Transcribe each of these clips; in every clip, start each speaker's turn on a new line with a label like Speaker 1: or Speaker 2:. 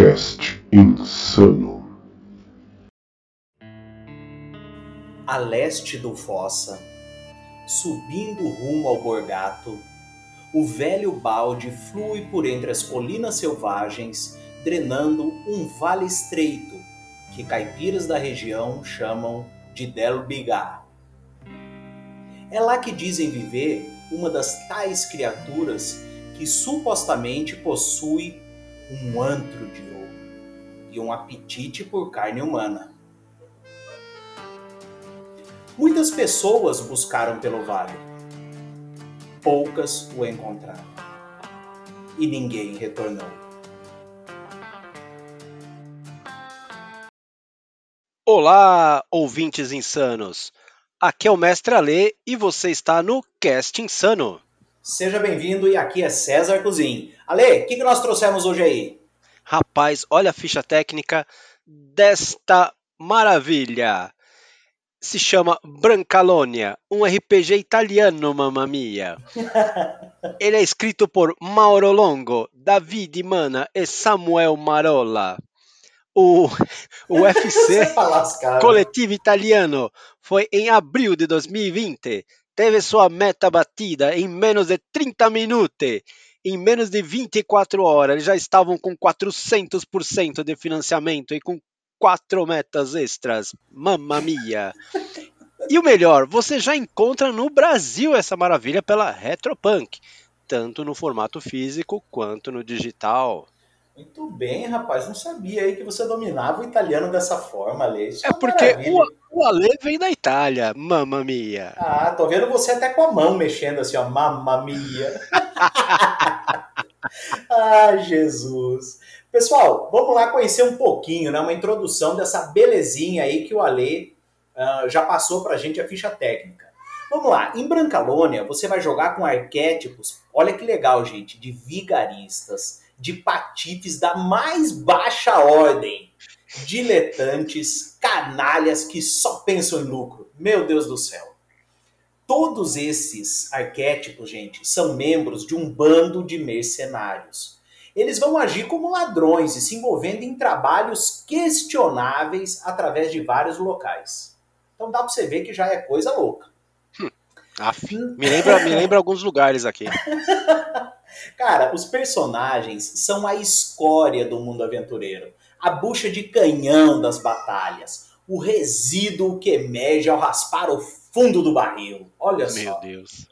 Speaker 1: Cast Insano.
Speaker 2: A leste do Fossa, subindo rumo ao Borgato, o velho balde flui por entre as colinas selvagens, drenando um vale estreito que caipiras da região chamam de Del. É lá que dizem viver uma das tais criaturas que supostamente possui um antro de ouro e um apetite por carne humana. Muitas pessoas buscaram pelo vale, poucas o encontraram e ninguém retornou.
Speaker 3: Olá, ouvintes insanos! Aqui é o Mestre Alê e você está no Cast Insano.
Speaker 2: Seja bem-vindo e aqui é César Cozin. Ale, o que, que nós trouxemos hoje aí?
Speaker 3: Rapaz, olha a ficha técnica desta maravilha. Se chama Brancalonia, um RPG italiano, mamma mia. Ele é escrito por Mauro Longo, Davide Mana e Samuel Marola. O, o UFC Coletivo Italiano foi em abril de 2020. Teve sua meta batida em menos de 30 minutos. Em menos de 24 horas, eles já estavam com 400% de financiamento e com quatro metas extras. Mamma mia! E o melhor, você já encontra no Brasil essa maravilha pela Retropunk, tanto no formato físico quanto no digital.
Speaker 2: Muito bem, rapaz. Não sabia aí que você dominava o italiano dessa forma, Ale. Isso
Speaker 3: é, porque o, o Ale vem da Itália, mamma mia.
Speaker 2: Ah, tô vendo você até com a mão mexendo assim, ó, mamma mia. ah, Jesus. Pessoal, vamos lá conhecer um pouquinho, né? Uma introdução dessa belezinha aí que o Ale uh, já passou pra gente a ficha técnica. Vamos lá, em Brancalônia você vai jogar com arquétipos, olha que legal, gente, de vigaristas, de patifes da mais baixa ordem, diletantes, canalhas que só pensam em lucro. Meu Deus do céu. Todos esses arquétipos, gente, são membros de um bando de mercenários. Eles vão agir como ladrões e se envolvendo em trabalhos questionáveis através de vários locais. Então dá para você ver que já é coisa louca.
Speaker 3: Hum, me, lembra, me lembra alguns lugares aqui.
Speaker 2: Cara, os personagens são a escória do mundo aventureiro, a bucha de canhão das batalhas, o resíduo que emerge ao raspar o fundo do barril. Olha
Speaker 3: Meu
Speaker 2: só.
Speaker 3: Meu Deus.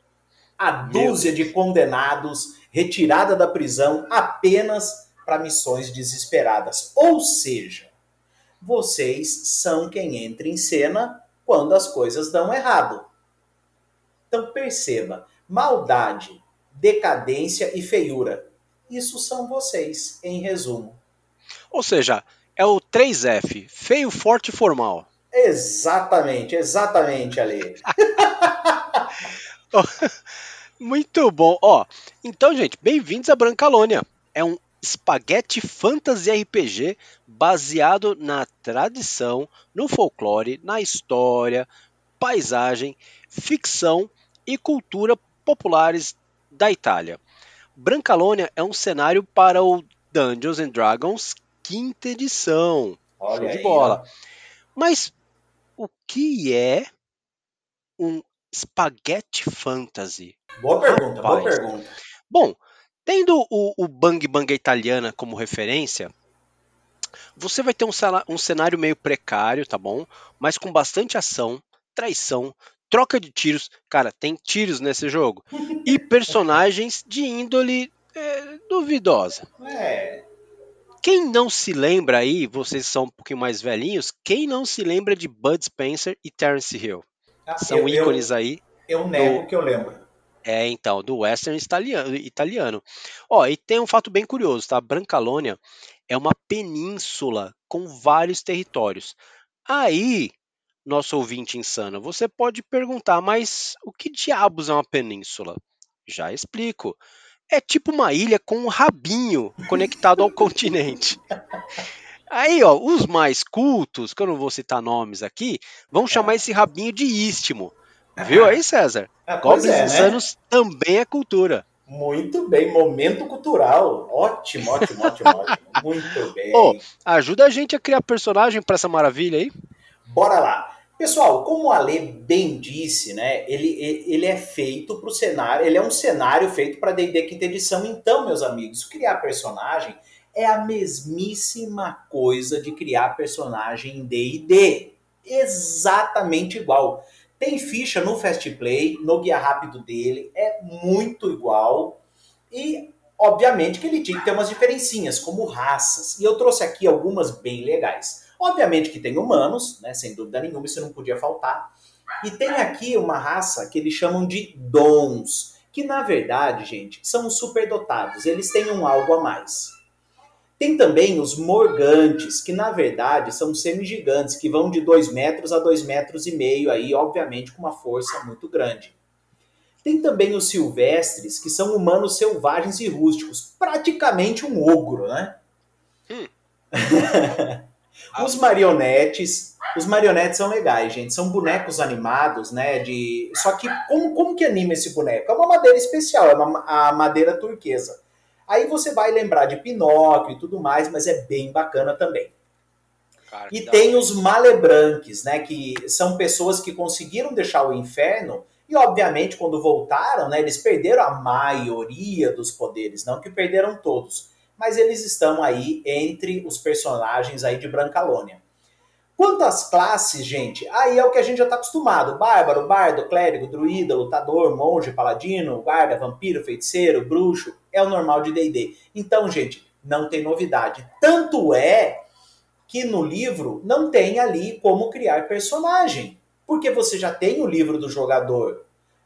Speaker 2: A dúzia Meu de condenados retirada da prisão apenas para missões desesperadas. Ou seja, vocês são quem entra em cena quando as coisas dão errado. Então perceba, maldade decadência e feiura. Isso são vocês, em resumo.
Speaker 3: Ou seja, é o 3F, feio, forte e formal.
Speaker 2: Exatamente, exatamente, Ale.
Speaker 3: Muito bom. Ó, então, gente, bem-vindos a Brancalônia. É um espaguete fantasy RPG baseado na tradição, no folclore, na história, paisagem, ficção e cultura populares da Itália. Brancalônia é um cenário para o Dungeons and Dragons quinta edição.
Speaker 2: Olha
Speaker 3: Show de
Speaker 2: aí,
Speaker 3: bola.
Speaker 2: Ó.
Speaker 3: Mas o que é um spaghetti fantasy?
Speaker 2: Boa pergunta, Rapaz. boa pergunta.
Speaker 3: Bom, tendo o, o Bang Bang italiana como referência, você vai ter um, um cenário meio precário, tá bom? Mas com bastante ação, traição, troca de tiros. Cara, tem tiros nesse jogo. E personagens de índole é, duvidosa.
Speaker 2: É.
Speaker 3: Quem não se lembra aí, vocês são um pouquinho mais velhinhos, quem não se lembra de Bud Spencer e Terence Hill?
Speaker 2: Ah,
Speaker 3: são
Speaker 2: eu,
Speaker 3: ícones
Speaker 2: eu,
Speaker 3: aí.
Speaker 2: Eu nego do, que eu lembro.
Speaker 3: É, então, do western italiano, italiano. Ó, e tem um fato bem curioso, tá? Brancalônia é uma península com vários territórios. Aí, nosso ouvinte insano, você pode perguntar, mas o que diabos é uma península? Já explico. É tipo uma ilha com um rabinho conectado ao continente. Aí, ó, os mais cultos, que eu não vou citar nomes aqui, vão chamar esse rabinho de istmo. Viu aí, César?
Speaker 2: Ah,
Speaker 3: Goblins
Speaker 2: é,
Speaker 3: insanos
Speaker 2: né?
Speaker 3: também é cultura.
Speaker 2: Muito bem, momento cultural. Ótimo, ótimo, ótimo, ótimo. Muito bem.
Speaker 3: Ô, ajuda a gente a criar personagem pra essa maravilha aí.
Speaker 2: Bora lá. Pessoal, como o Ale bem disse, né, ele, ele é feito para o cenário, ele é um cenário feito para D&D quinta edição. Então, meus amigos, criar personagem é a mesmíssima coisa de criar personagem em D&D. Exatamente igual. Tem ficha no Fast Play, no guia rápido dele, é muito igual. E, obviamente, que ele tinha que ter umas diferencinhas, como raças. E eu trouxe aqui algumas bem legais. Obviamente que tem humanos, né, sem dúvida nenhuma, isso não podia faltar. E tem aqui uma raça que eles chamam de dons, que na verdade, gente, são os superdotados, eles têm um algo a mais. Tem também os morgantes, que na verdade são semi-gigantes, que vão de 2 metros a 2 metros e meio, aí, obviamente, com uma força muito grande. Tem também os silvestres, que são humanos selvagens e rústicos, praticamente um ogro, né? Hum. Os marionetes, os marionetes são legais, gente. São bonecos animados, né? De só que como, como que anima esse boneco? É uma madeira especial, é uma, a madeira turquesa. Aí você vai lembrar de Pinóquio e tudo mais, mas é bem bacana também. Cara, e tem os malebranques, né? Que são pessoas que conseguiram deixar o inferno e, obviamente, quando voltaram, né? Eles perderam a maioria dos poderes, não que perderam todos mas eles estão aí entre os personagens aí de Brancalônia. Quanto às classes, gente, aí é o que a gente já está acostumado: bárbaro, bardo, clérigo, druida, lutador, monge, paladino, guarda, vampiro, feiticeiro, bruxo, é o normal de D&D. Então, gente, não tem novidade. Tanto é que no livro não tem ali como criar personagem, porque você já tem o livro do jogador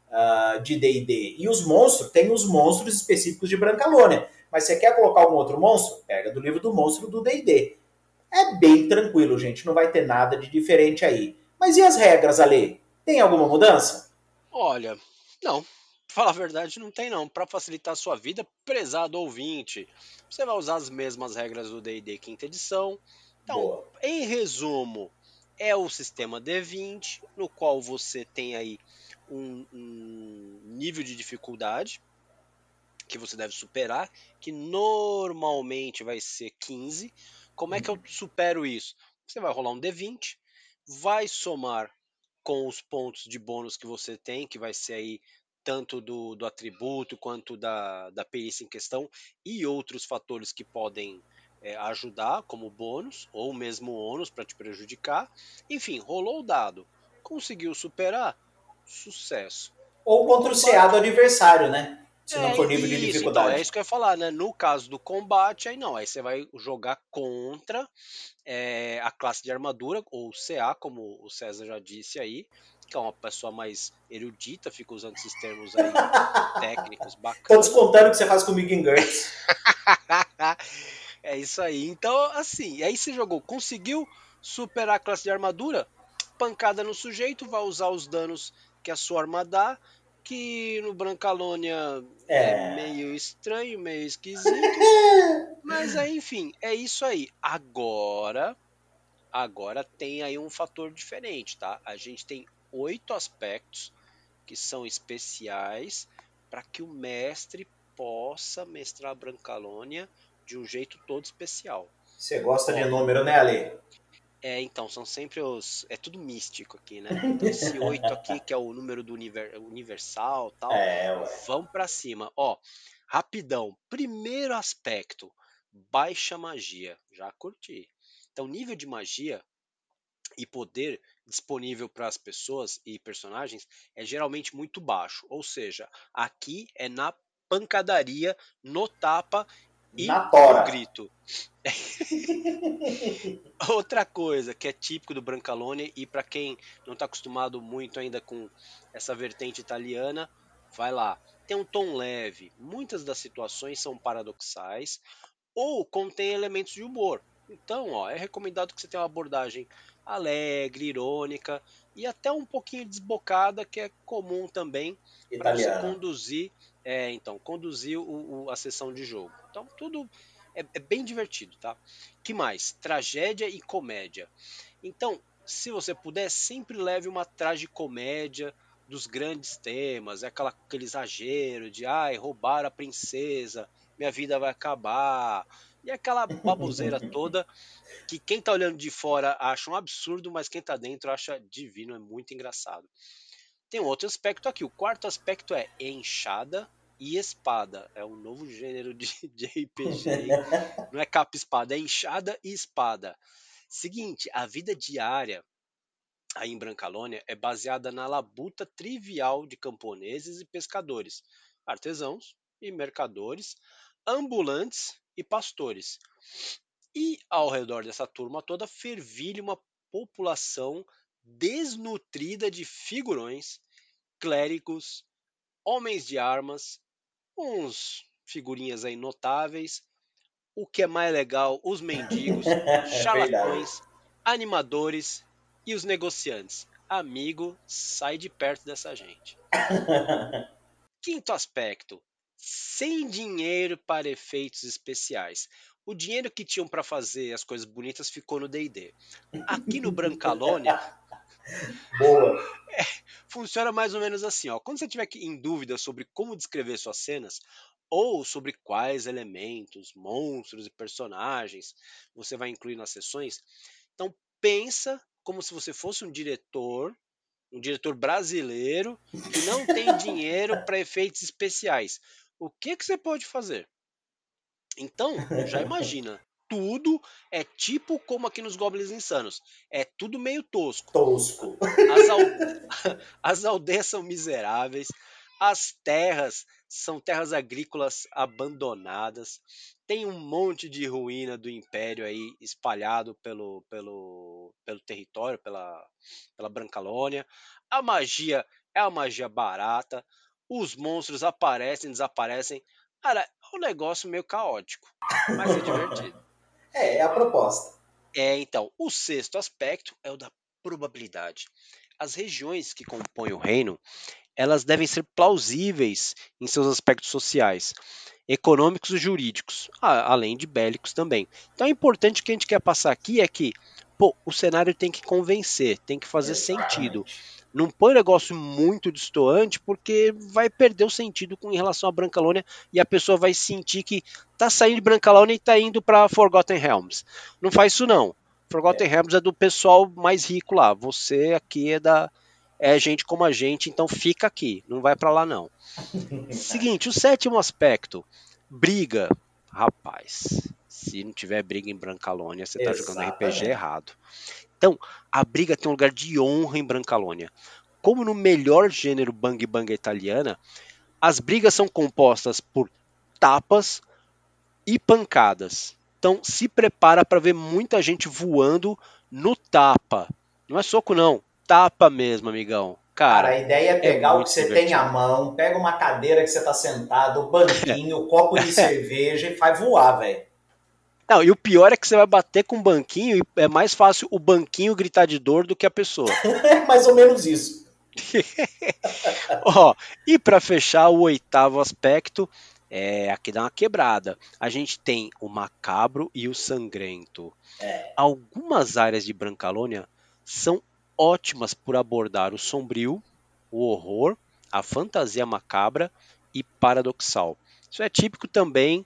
Speaker 2: uh, de D&D e os monstros tem os monstros específicos de Brancalônia. Mas você quer colocar um outro monstro? Pega do livro do monstro do D&D. É bem tranquilo, gente. Não vai ter nada de diferente aí. Mas e as regras, Ale? Tem alguma mudança?
Speaker 3: Olha, não. Pra falar a verdade, não tem não. Para facilitar a sua vida, prezado ouvinte, você vai usar as mesmas regras do D&D quinta edição. Então, Boa. em resumo, é o sistema D20, no qual você tem aí um, um nível de dificuldade que você deve superar, que normalmente vai ser 15. Como é que eu supero isso? Você vai rolar um D20, vai somar com os pontos de bônus que você tem, que vai ser aí tanto do, do atributo quanto da, da perícia em questão, e outros fatores que podem é, ajudar como bônus, ou mesmo ônus para te prejudicar. Enfim, rolou o dado, conseguiu superar, sucesso.
Speaker 2: Ou contra o CA do adversário, né? Se é, não for nível isso, de dificuldade.
Speaker 3: Então, é isso que eu ia falar, né? No caso do combate, aí não. Aí você vai jogar contra é, a classe de armadura, ou CA, como o César já disse aí, que é uma pessoa mais erudita, fica usando esses termos aí técnicos bacanas.
Speaker 2: Tô descontando o que você faz comigo em GURPS.
Speaker 3: é isso aí. Então, assim, aí você jogou, conseguiu superar a classe de armadura, pancada no sujeito, vai usar os danos que a sua arma dá, que no Brancalônia é. é meio estranho, meio esquisito. mas aí, enfim, é isso aí. Agora, agora tem aí um fator diferente, tá? A gente tem oito aspectos que são especiais para que o mestre possa mestrar a Brancalônia de um jeito todo especial.
Speaker 2: Você gosta de número, né, Ale?
Speaker 3: É, então, são sempre os. É tudo místico aqui, né? Então, esse 8 aqui, que é o número do univer... universal tal. É, vamos pra cima. Ó, rapidão. Primeiro aspecto: baixa magia. Já curti. Então, nível de magia e poder disponível para as pessoas e personagens é geralmente muito baixo. Ou seja, aqui é na pancadaria, no tapa e
Speaker 2: na tora. no
Speaker 3: grito. Outra coisa que é típico do Brancalone e para quem não está acostumado muito ainda com essa vertente italiana, vai lá. Tem um tom leve. Muitas das situações são paradoxais ou contém elementos de humor. Então, ó, é recomendado que você tenha uma abordagem alegre, irônica e até um pouquinho desbocada, que é comum também para você conduzir, é, então, conduzir o, o, a sessão de jogo. Então, tudo é, é bem divertido, tá? Que mais? Tragédia e comédia. Então, se você puder, sempre leve uma tragicomédia dos grandes temas, é aquela, aquele exagero de ai, roubar a princesa, minha vida vai acabar, E aquela baboseira toda que quem tá olhando de fora acha um absurdo, mas quem tá dentro acha divino, é muito engraçado. Tem um outro aspecto aqui. O quarto aspecto é enxada e espada. É um novo gênero de, de RPG. Não é capa espada, é enxada e espada. Seguinte, a vida diária aí em Brancalônia é baseada na labuta trivial de camponeses e pescadores, artesãos e mercadores, ambulantes e pastores. E ao redor dessa turma toda fervilha uma população desnutrida de figurões, clérigos, homens de armas, uns figurinhas aí notáveis, o que é mais legal, os mendigos,
Speaker 2: É
Speaker 3: charlatões, animadores e os negociantes. Amigo, sai de perto dessa gente. Quinto aspecto: sem dinheiro para efeitos especiais. O dinheiro que tinham para fazer as coisas bonitas ficou no D&D. Aqui no Brancalônia
Speaker 2: Boa.
Speaker 3: funciona mais ou menos assim, ó. Quando você tiver em dúvida sobre como descrever suas cenas ou sobre quais elementos, monstros e personagens você vai incluir nas sessões, então pensa como se você fosse um diretor, um diretor brasileiro que não tem dinheiro para efeitos especiais. O que que você pode fazer? Então, já imagina, tudo é tipo como aqui nos Goblins Insanos. É tudo meio tosco.
Speaker 2: Tosco.
Speaker 3: As, al- as aldeias são miseráveis, as terras são terras agrícolas abandonadas, tem um monte de ruína do império aí espalhado pelo, pelo, pelo território, pela, pela Brancalônia. A magia é uma magia barata, os monstros aparecem, desaparecem. Cara, é um negócio meio caótico, mas é divertido.
Speaker 2: É, é a proposta.
Speaker 3: É, então, o sexto aspecto é o da probabilidade. As regiões que compõem o reino, elas devem ser plausíveis em seus aspectos sociais, econômicos e jurídicos, além de bélicos também. Então, é importante que a gente quer passar aqui é que, pô, o cenário tem que convencer, tem que fazer sentido. Não põe um negócio muito distoante, porque vai perder o sentido com em relação a Brancalônia e a pessoa vai sentir que tá saindo de Brancalônia e tá indo para Forgotten Realms. Não faz isso não. Forgotten Realms é do pessoal mais rico lá. Você aqui é da é gente como a gente, então fica aqui, não vai para lá não. Seguinte, o sétimo aspecto, briga. Rapaz, se não tiver briga em Brancalônia, você tá jogando RPG errado. Então, a briga tem um lugar de honra em Brancalônia. Como no melhor gênero bang bang italiana, as brigas são compostas por tapas e pancadas. Então, se prepara para ver muita gente voando no tapa. Não é soco não, tapa mesmo, amigão.
Speaker 2: Cara, a ideia é pegar o
Speaker 3: muito
Speaker 2: que você
Speaker 3: divertido.
Speaker 2: tem à mão, pega uma cadeira que você tá sentado, o banquinho, o copo de cerveja e faz voar, velho.
Speaker 3: Não, e o pior é que você vai bater com o banquinho e é mais fácil o banquinho gritar de dor do que a pessoa.
Speaker 2: É mais ou menos isso.
Speaker 3: Ó, e para fechar o oitavo aspecto, é aqui dá uma quebrada. A gente tem o macabro e o sangrento. Algumas áreas de Brancalônia são ótimas por abordar o sombrio, o horror, a fantasia macabra e paradoxal. Isso é típico também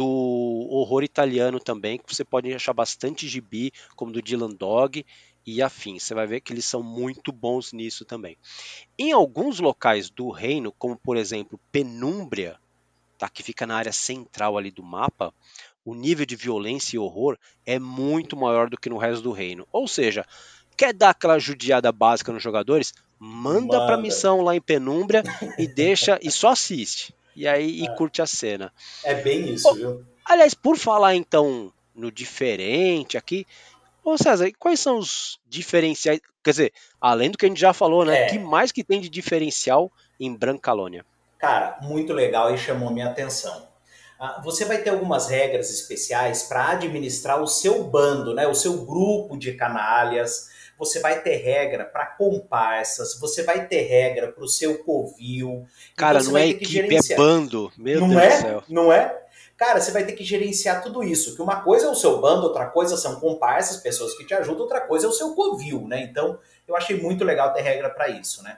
Speaker 3: do horror italiano também, que você pode achar bastante gibi, como do Dylan Dog e afins. Você vai ver que eles são muito bons nisso também. Em alguns locais do reino, como por exemplo Penúmbria, tá, que fica na área central ali do mapa, o nível de violência e horror é muito maior do que no resto do reino. Ou seja, quer dar aquela judiada básica nos jogadores? Manda, pra
Speaker 2: Manda.
Speaker 3: missão lá em Penúmbria e deixa e só assiste. E aí e curte a cena.
Speaker 2: É bem isso, viu?
Speaker 3: Aliás, por falar então no diferente aqui, ô César, quais são os diferenciais? Quer dizer, além do que a gente já falou, né?
Speaker 2: É.
Speaker 3: que mais que tem de diferencial em Brancalônia?
Speaker 2: Cara, muito legal e chamou minha atenção. Ah, Você vai ter algumas regras especiais para administrar o seu bando, né? O seu grupo de canalhas. Você vai ter regra para comparsas. Você vai ter regra para o seu covil.
Speaker 3: Cara,
Speaker 2: Então você
Speaker 3: não é equipe, é
Speaker 2: gerenciar.
Speaker 3: bando. Meu
Speaker 2: não
Speaker 3: Deus
Speaker 2: é?
Speaker 3: do céu.
Speaker 2: Não é? Cara, você vai ter que gerenciar tudo isso. Que uma coisa é o seu bando, outra coisa são comparsas, pessoas que te ajudam, outra coisa é o seu covil, né? Então, eu achei muito legal ter regra para isso, né?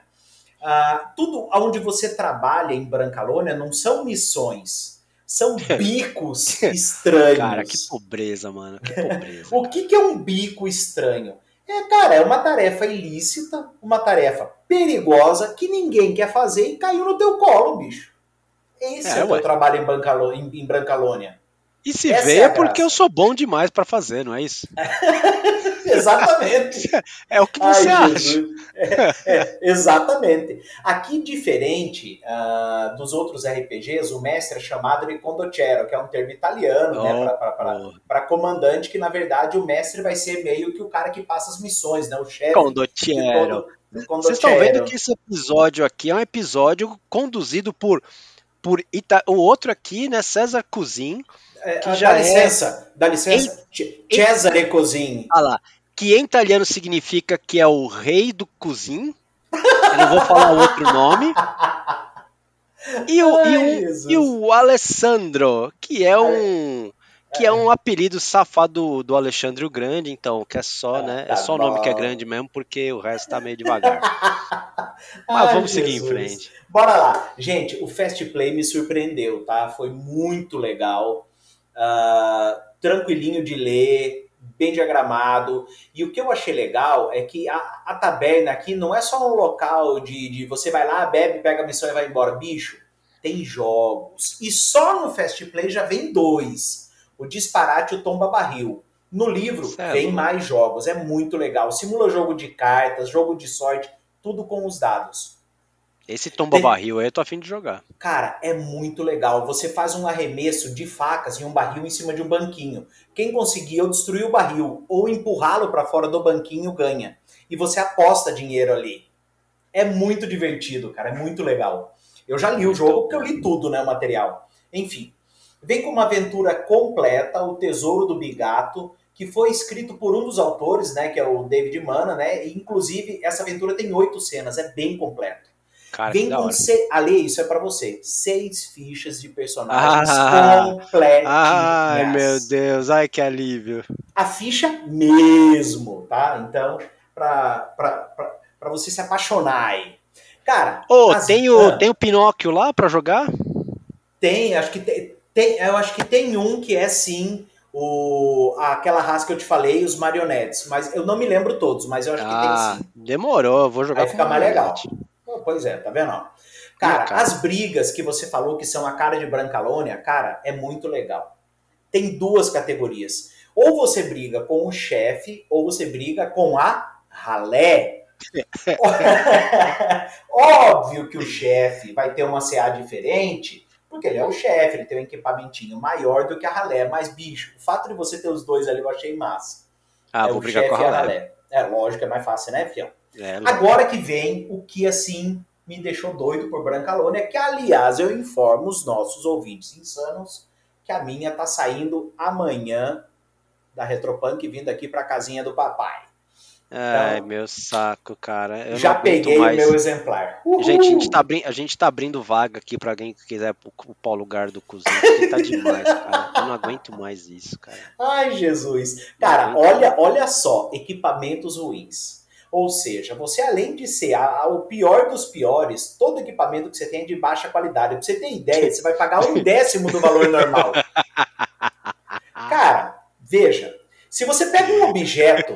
Speaker 2: Ah, tudo onde você trabalha em Brancalônia não são missões. São bicos estranhos.
Speaker 3: Cara, que pobreza, mano. Que pobreza.
Speaker 2: o que, que é um bico estranho? É, cara, é uma tarefa ilícita, uma tarefa perigosa que ninguém quer fazer e caiu no teu colo, bicho. Esse é, é o teu trabalho em, Bancalo, em, em Brancalônia.
Speaker 3: E se Essa veio é, é porque eu sou bom demais para fazer, não é isso?
Speaker 2: exatamente.
Speaker 3: É o que você Ai, acha.
Speaker 2: É, é, exatamente. Aqui, diferente uh, dos outros RPGs, o mestre é chamado de Condottiero, que é um termo italiano oh, né, para oh. comandante, que na verdade o mestre vai ser meio que o cara que passa as missões, né, o chefe.
Speaker 3: Condottiero. Vocês estão vendo que esse episódio aqui é um episódio conduzido por, por Ita... o outro aqui, né, César Cousin
Speaker 2: é, que já dá licença, é... dá licença. Em... Cesare Cozin.
Speaker 3: Ah lá, que em italiano significa que é o rei do cozin. Eu não vou falar outro nome. E o, Ai, e, o, e o Alessandro, que é um que é um apelido safado do, do Alexandre o Grande, então, que é só, ah, né? Tá é só o nome que é grande mesmo, porque o resto tá meio devagar. Mas Ai, vamos Jesus. seguir em frente.
Speaker 2: Bora lá. Gente, o Fast Play me surpreendeu, tá? Foi muito legal uh, tranquilinho de ler, bem diagramado. E o que eu achei legal é que a, a taberna aqui não é só um local de, de você vai lá, bebe, pega a missão e vai embora. Bicho, tem jogos. E só no Fast Play já vem dois. O Disparate e o Tomba Barril. No livro certo. vem mais jogos, é muito legal. Simula jogo de cartas, jogo de sorte, tudo com os dados.
Speaker 3: Esse tomba barril aí eu tô afim de jogar.
Speaker 2: Cara, é muito legal. Você faz um arremesso de facas em um barril em cima de um banquinho. Quem conseguir ou destruir o barril ou empurrá-lo para fora do banquinho ganha. E você aposta dinheiro ali. É muito divertido, cara. É muito legal. Eu já li o jogo porque eu li tudo, né, o material. Enfim, vem com uma aventura completa, o Tesouro do Bigato, que foi escrito por um dos autores, né, que é o David Mana, né? E, inclusive, essa aventura tem oito cenas, é bem completo. Cara, Vem com se... Ali, isso é para você. Seis fichas de personagens ah, completas.
Speaker 3: Ai, meu Deus, ai que alívio.
Speaker 2: A ficha mesmo, tá? Então, pra, você se apaixonar aí. Cara.
Speaker 3: Oh, as... tem, o, ah, tem o Pinóquio lá para jogar?
Speaker 2: Tem, acho que tem, tem. Eu acho que tem um que é sim o, aquela raça que eu te falei, os marionetes. Mas eu não me lembro todos, mas eu acho ah, que tem ah, sim.
Speaker 3: Demorou, vou jogar
Speaker 2: Aí fica mais legal. Pois é, tá vendo? Cara, cara, as brigas que você falou que são a cara de Brancalônia, cara, é muito legal. Tem duas categorias. Ou você briga com o chefe, ou você briga com a ralé. Óbvio que o chefe vai ter uma CA diferente, porque ele é o chefe, ele tem um equipamentinho maior do que a ralé. Mas, bicho, o fato de você ter os dois ali eu achei massa.
Speaker 3: Ah, é vou brigar com a ralé. a ralé.
Speaker 2: É, lógico, é mais fácil, né, fião? É, Agora que vem o que assim me deixou doido por Brancalônia, que aliás eu informo os nossos ouvintes insanos que a minha tá saindo amanhã da Retropunk vindo aqui para casinha do papai.
Speaker 3: Ai, então, meu saco, cara. Eu
Speaker 2: já peguei mais. o meu exemplar.
Speaker 3: Uhul. Gente, a gente, tá a gente tá abrindo vaga aqui para alguém que quiser ocupar o lugar do cozinho, porque tá demais, cara. Eu não aguento mais isso, cara.
Speaker 2: Ai, Jesus. Cara, olha, olha só, equipamentos ruins ou seja, você além de ser a, a, o pior dos piores, todo equipamento que você tem é de baixa qualidade. Pra você ter ideia, você vai pagar um décimo do valor normal. Cara, veja, se você pega um objeto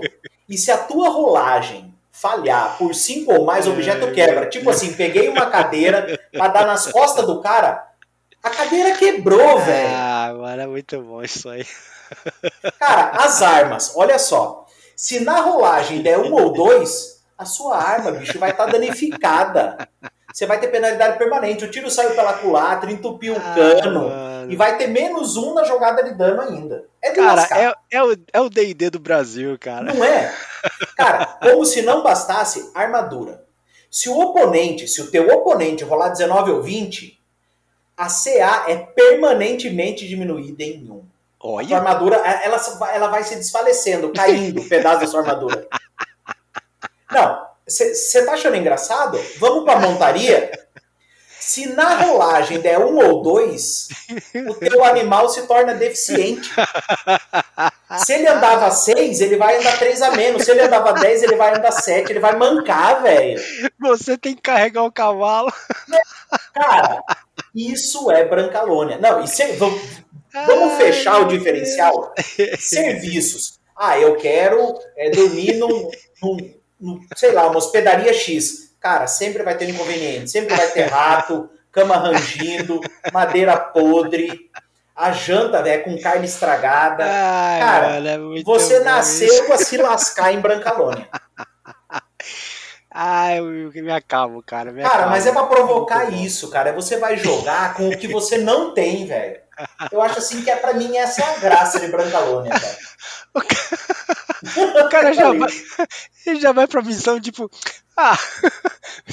Speaker 2: e se a tua rolagem falhar por cinco ou mais, o objeto quebra. Tipo assim, peguei uma cadeira para dar nas costas do cara, a cadeira quebrou, velho.
Speaker 3: Ah, mano, é muito bom isso aí.
Speaker 2: Cara, as armas, olha só. Se na rolagem der um ou dois, a sua arma, bicho, vai estar tá danificada. Você vai ter penalidade permanente. O tiro saiu pela culatra, entupiu o ah, cano. Mano. E vai ter menos um na jogada de dano ainda.
Speaker 3: É cara, é, é, o, é o DD do Brasil, cara.
Speaker 2: Não é? Cara, como se não bastasse armadura. Se o oponente, se o teu oponente rolar 19 ou 20, a CA é permanentemente diminuída em 1. Olha. A sua armadura, ela, ela vai se desfalecendo, caindo, um pedaço da sua armadura. Não, você tá achando engraçado? Vamos pra montaria? Se na rolagem der um ou dois, o teu animal se torna deficiente. Se ele andava seis, ele vai andar três a menos. Se ele andava dez, ele vai andar sete. Ele vai mancar, velho.
Speaker 3: Você tem que carregar o cavalo.
Speaker 2: Cara, Isso é Brancalônia. Não, e se, vamos, fechar o diferencial? Serviços. Ah, eu quero é, dormir num, num, num, sei lá, uma hospedaria X. Cara, sempre vai ter inconveniente, sempre vai ter rato, cama rangindo, madeira podre, a janta, velho, com carne estragada. Ai, Cara, mano, é você nasceu para se lascar em Brancalônia.
Speaker 3: Ai, eu me acalmo, cara. Me
Speaker 2: cara,
Speaker 3: acalmo.
Speaker 2: mas é pra provocar isso, cara. Você vai jogar com o que você não tem, velho. Eu acho assim que é pra mim essa é a graça de Brancalônia, cara.
Speaker 3: O cara, o cara já, vai, ele já vai pra missão, tipo, ah,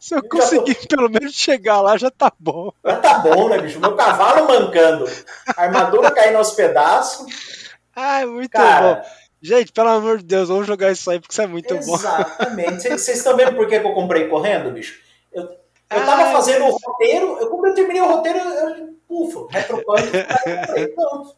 Speaker 3: se eu conseguir tô... pelo menos chegar lá, já tá bom.
Speaker 2: Já tá bom, né, bicho? Meu cavalo mancando, a armadura caindo aos pedaços.
Speaker 3: Ai, muito cara, bom. Gente, pelo amor de Deus, vamos jogar isso aí, porque isso é muito
Speaker 2: exatamente. bom. Exatamente. Vocês estão vendo por que eu comprei correndo, bicho? Eu, eu tava ah, fazendo o roteiro, eu, quando eu terminei o roteiro, eu, eu ufa, retropunk, pronto.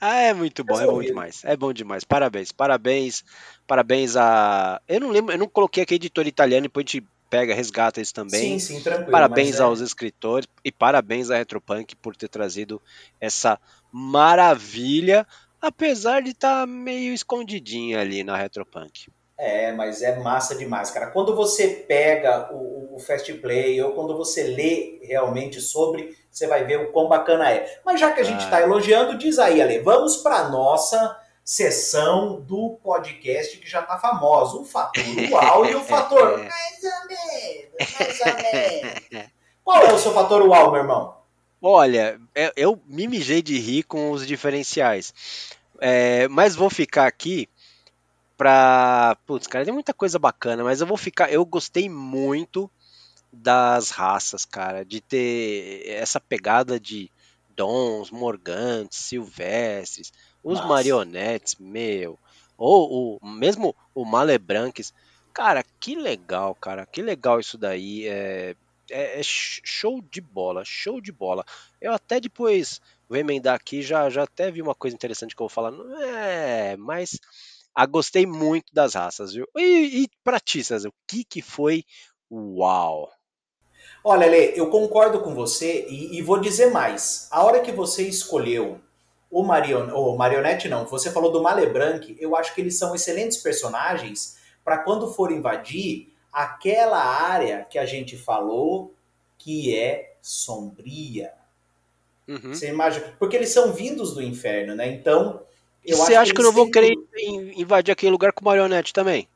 Speaker 3: Ah, é muito bom, é bom demais. É bom demais. Parabéns, parabéns, parabéns a. Eu não lembro, eu não coloquei aqui editor italiano, depois a gente pega, resgata isso também.
Speaker 2: Sim, sim, tranquilo.
Speaker 3: Parabéns aos é... escritores e parabéns à Retropunk por ter trazido essa maravilha apesar de estar tá meio escondidinha ali na Retropunk.
Speaker 2: É, mas é massa demais, cara. Quando você pega o, o Fast Play ou quando você lê realmente sobre, você vai ver o quão bacana é. Mas já que a gente está ah. elogiando, diz aí, Ale, vamos para nossa sessão do podcast que já está famosa. O fator uau e o fator mais ou menos, mais ou menos. Qual é o seu fator uau, meu irmão?
Speaker 3: Olha, eu, eu me mijei de rir com os diferenciais. É, mas vou ficar aqui pra. Putz, cara, tem muita coisa bacana, mas eu vou ficar. Eu gostei muito das raças, cara, de ter essa pegada de dons, morgantes, silvestres, os Nossa. marionetes, meu, ou o mesmo o Malebranques. Cara, que legal, cara, que legal isso daí. É, é, é, show de bola, show de bola. Eu até depois vou emendar aqui, já, já até vi uma coisa interessante que eu vou falar. É, mas ah, gostei muito das raças, viu? E, e pra ti, César, o que, que foi uau?
Speaker 2: Olha, Lê, eu concordo com você e, e, vou dizer mais. A hora que você escolheu o Marion, o Marionette, não, você falou do Malebranc, eu acho que eles são excelentes personagens para quando for invadir aquela área que a gente falou que é sombria. Uhum. Você imagina? Porque eles são vindos do inferno, né? Então.
Speaker 3: Você acha que, que eu não vou querer invadir aquele lugar com marionete também?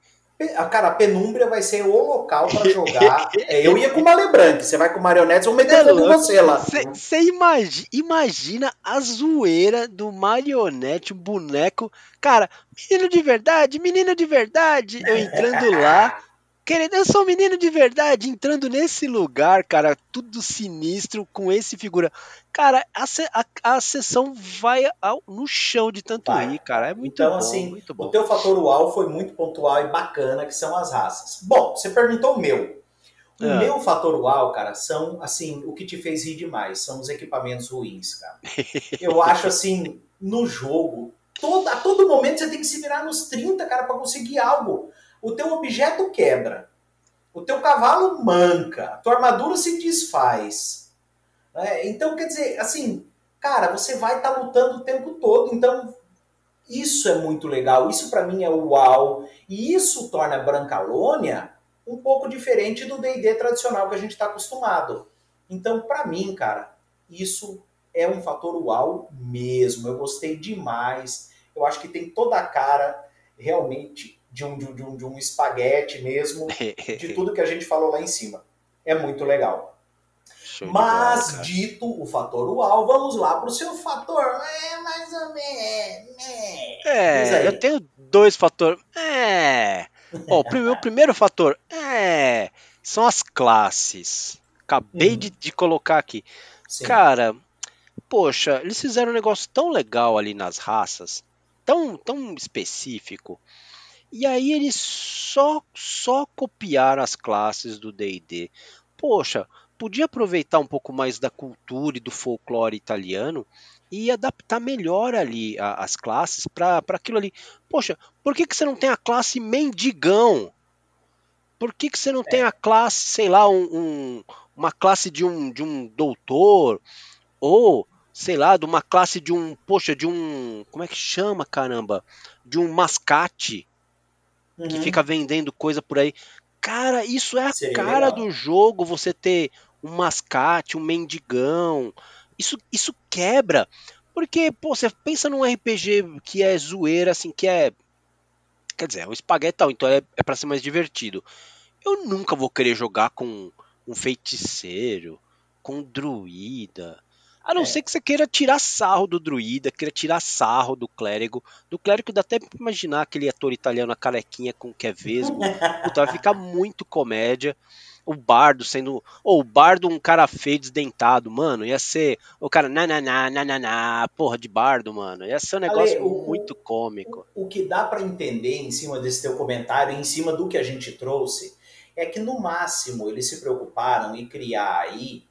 Speaker 2: Cara, a penumbra vai ser o local para jogar. é, eu ia com uma Lebranc, você vai com marionetes, vão meter em você lá.
Speaker 3: Você imagina, imagina a zoeira do marionete, o boneco. Cara, menino de verdade, menino de verdade. Eu entrando lá, Querendo, eu sou um menino de verdade, entrando nesse lugar, cara, tudo sinistro, com esse figura. Cara, a, a, a sessão vai ao, no chão de tanto vai. rir, cara. É muito então, bom, assim, muito bom.
Speaker 2: O teu fator uau foi muito pontual e bacana, que são as raças. Bom, você perguntou o meu. O é. meu fator uau, cara, são, assim, o que te fez rir demais, são os equipamentos ruins, cara. Eu acho, assim, no jogo, todo, a todo momento você tem que se virar nos 30, cara, para conseguir algo o teu objeto quebra, o teu cavalo manca, a tua armadura se desfaz. Né? Então, quer dizer, assim, cara, você vai estar tá lutando o tempo todo. Então, isso é muito legal. Isso para mim é uau. E isso torna Brancalônia um pouco diferente do D&D tradicional que a gente está acostumado. Então, para mim, cara, isso é um fator uau mesmo. Eu gostei demais. Eu acho que tem toda a cara realmente de um, de um, de um espaguete mesmo, de tudo que a gente falou lá em cima. É muito legal. Mas, bola, dito o fator uau, vamos lá para o seu fator. É, mais ou menos.
Speaker 3: É, eu tenho dois fatores. É. o primeiro, o primeiro fator é, são as classes. Acabei uhum. de, de, colocar aqui. Sim. Cara, poxa, eles fizeram um negócio tão legal ali nas raças, tão, tão específico. E aí eles só só copiaram as classes do D&D. Poxa, podia aproveitar um pouco mais da cultura e do folclore italiano e adaptar melhor ali a, as classes para aquilo ali. Poxa, por que, que você não tem a classe mendigão? Por que, que você não é. tem a classe, sei lá, um, um, uma classe de um, de um doutor, ou, sei lá, de uma classe de um, poxa, de um, como é que chama, caramba? De um mascate uhum. que fica vendendo coisa por aí. Cara, isso é a Seria cara legal. do jogo, você ter um mascate, um mendigão. Isso, isso quebra. Porque, pô, você pensa num RPG que é zoeira, assim, que é. Quer dizer, é um espaguete tal, então é, é pra ser mais divertido. Eu nunca vou querer jogar com um feiticeiro, com um druida. A não é. ser que você queira tirar sarro do druida, queira tirar sarro do clérigo. Do clérigo dá até pra imaginar aquele ator italiano, a carequinha com que é vesgo. Puta, vai ficar muito comédia o bardo sendo. Ou o bardo, um cara feio, desdentado, mano. Ia ser o cara, nananá, nananá, porra de bardo, mano. Ia ser um negócio Ale, o, muito cômico.
Speaker 2: O, o que dá para entender em cima desse teu comentário, em cima do que a gente trouxe, é que no máximo eles se preocuparam em criar aí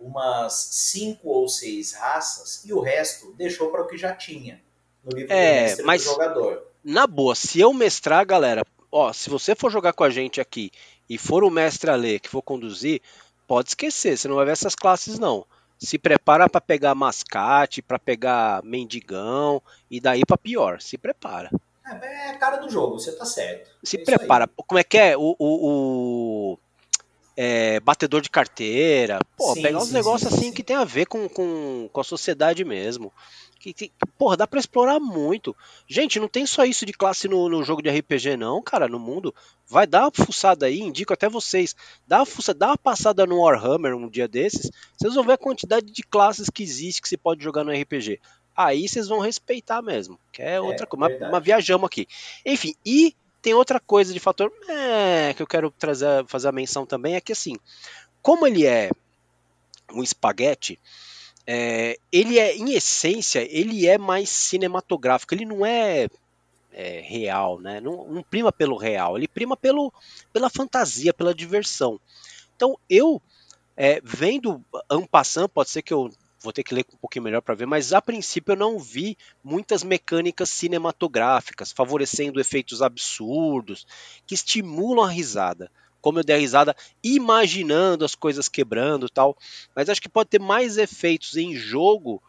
Speaker 2: umas cinco ou seis raças e o resto deixou para o que já tinha no livro
Speaker 3: é, mas, do jogador. Na boa, se eu mestrar, galera, ó, se você for jogar com a gente aqui e for o mestre a ler que for conduzir, pode esquecer, você não vai ver essas classes não. Se prepara para pegar mascate, para pegar mendigão e daí para pior. Se prepara.
Speaker 2: É, é a cara do jogo, você tá certo.
Speaker 3: Se é prepara. Como é que é? O, o, o é, batedor de carteira. Pô, sim, pegar uns sim, negócios sim, assim que tem a ver com, com, com a sociedade mesmo que, que porra, dá para explorar muito. Gente, não tem só isso de classe no, no, jogo de RPG, não, cara, no mundo. Vai dar uma fuçada aí, indico até vocês. Dá uma, fuçada, dá uma passada no Warhammer um dia desses, vocês vão ver a quantidade de classes que existe que se pode jogar no RPG. Aí vocês vão respeitar mesmo, que é, é outra coisa. Mas, mas viajamos aqui. Enfim, e tem outra coisa de fator é, que eu quero trazer, fazer a menção também, é que assim, como ele é um espaguete, é, ele é, em essência, ele é mais cinematográfico, ele não é, é real, né? Não, não, prima pelo real, ele prima pelo, pela fantasia, pela diversão. Então, eu, é, vendo Ampassan, pode ser que eu vou ter que ler um pouquinho melhor para ver, mas a princípio eu não vi muitas mecânicas cinematográficas favorecendo efeitos absurdos que estimulam a risada como eu dei a risada imaginando as coisas quebrando tal. Mas acho que pode ter mais efeitos em jogo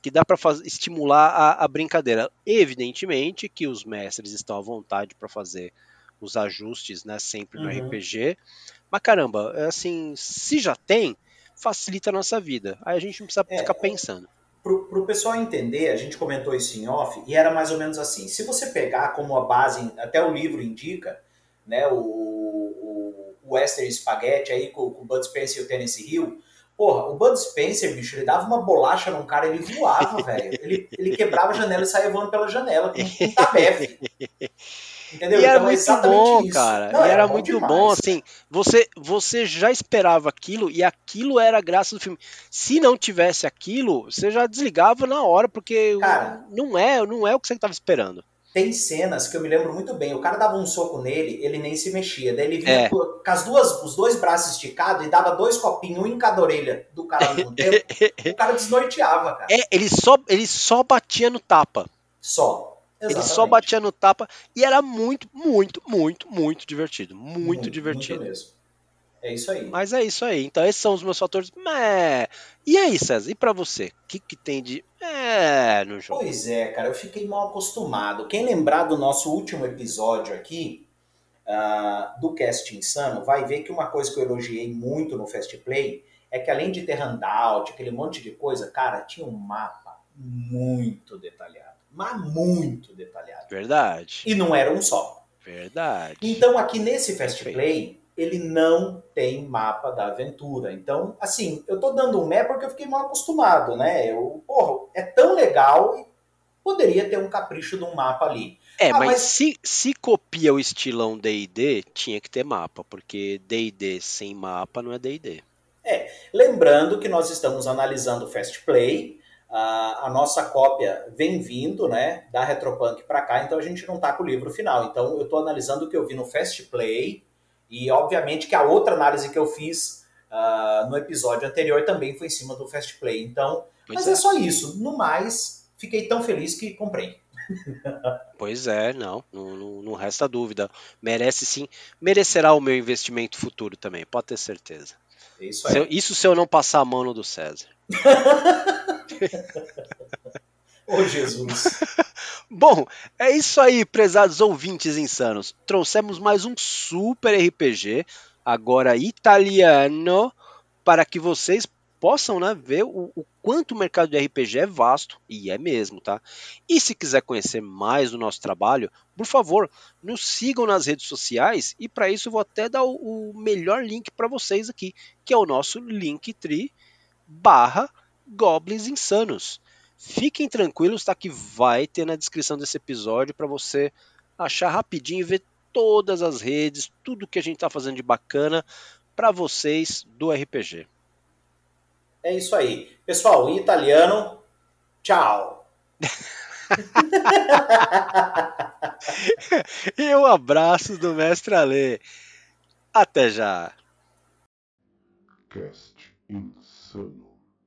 Speaker 3: que dá para estimular a, a, brincadeira. Evidentemente que os mestres estão à vontade para fazer os ajustes, né, sempre no uhum. RPG. Mas caramba, é assim, se já tem, facilita a nossa vida. Aí a gente não precisa é, ficar pensando.
Speaker 2: Para o pessoal entender, a gente comentou isso em off, e era mais ou menos assim. Se você pegar como a base, até o livro indica, né, o, o Western Spaghetti aí com, com o Bud Spencer e o Tennessee Hill, porra, o Bud Spencer, bicho, ele dava uma bolacha num cara, ele voava, velho. Ele, ele quebrava a janela e saía voando pela janela com um tabefe.
Speaker 3: Entendeu? E era então, é muito bom, isso. cara. Não, e era, era muito demais, bom, assim. Você, você já esperava aquilo e aquilo era a graça do filme. Se não tivesse aquilo, você já desligava na hora, porque cara, não é, não é o que você estava esperando.
Speaker 2: Tem cenas que eu me lembro muito bem. O cara dava um soco nele, ele nem se mexia. Daí ele vinha é. com as duas, os dois braços esticados e dava dois copinhos, um em cada orelha do cara o cara desnorteava, cara.
Speaker 3: É, ele só, ele só batia no tapa.
Speaker 2: Só.
Speaker 3: Exatamente. Ele só batia no tapa e era muito, muito, muito, muito divertido. Muito, muito divertido. Muito
Speaker 2: mesmo. É isso aí.
Speaker 3: Mas é isso aí. Então, esses são os meus fatores. Mé. E aí, César? E para você? O que, que tem de. É, no jogo?
Speaker 2: Pois é, cara. Eu fiquei mal acostumado. Quem lembrar do nosso último episódio aqui, uh, do Cast Insano, vai ver que uma coisa que eu elogiei muito no Fast Play é que além de ter handout, aquele monte de coisa, cara, tinha um mapa muito detalhado. Mas muito detalhado.
Speaker 3: Verdade.
Speaker 2: E não era um só.
Speaker 3: Verdade.
Speaker 2: Então, aqui nesse Fast Play ele não tem mapa da aventura. Então, assim, eu tô dando um mé porque eu fiquei mal acostumado, né? Eu, porra, é tão legal e poderia ter um capricho de um mapa ali.
Speaker 3: É, ah, mas, mas, Se, se copia o estilão D&D, tinha que ter mapa, porque D&D sem mapa não é D&D.
Speaker 2: É, lembrando que nós estamos analisando o Fast Play, a, a nossa cópia vem vindo, né, da Retropunk para cá, então a gente não tá com o livro final. Então eu estou analisando o que eu vi no Fast Play, e obviamente que a outra análise que eu fiz uh, no episódio anterior também foi em cima do Fast Play. Então, pois mas é. é só isso. No mais, fiquei tão feliz que comprei.
Speaker 3: Pois é, não, não, não, resta dúvida. Merece sim, merecerá o meu investimento futuro também, pode ter certeza.
Speaker 2: Isso aí.
Speaker 3: Se eu- isso se eu não passar a mão no do César.
Speaker 2: Ô, Jesus.
Speaker 3: Bom, é isso aí, prezados ouvintes insanos. Trouxemos mais um super RPG, agora italiano, para que vocês possam né, ver o, o quanto o mercado de RPG é vasto, e é mesmo, tá? E se quiser conhecer mais do nosso trabalho, por favor, nos sigam nas redes sociais, e para isso vou até dar o, o melhor link para vocês aqui, que é o nosso Linktree barra Goblins Insanos. Fiquem tranquilos, tá? Que vai ter na descrição desse episódio para você achar rapidinho e ver todas as redes, tudo que a gente tá fazendo de bacana para vocês do RPG.
Speaker 2: É isso aí. Pessoal, em italiano, tchau.
Speaker 3: E um abraço do mestre Ale. Até já.
Speaker 1: Cast insano.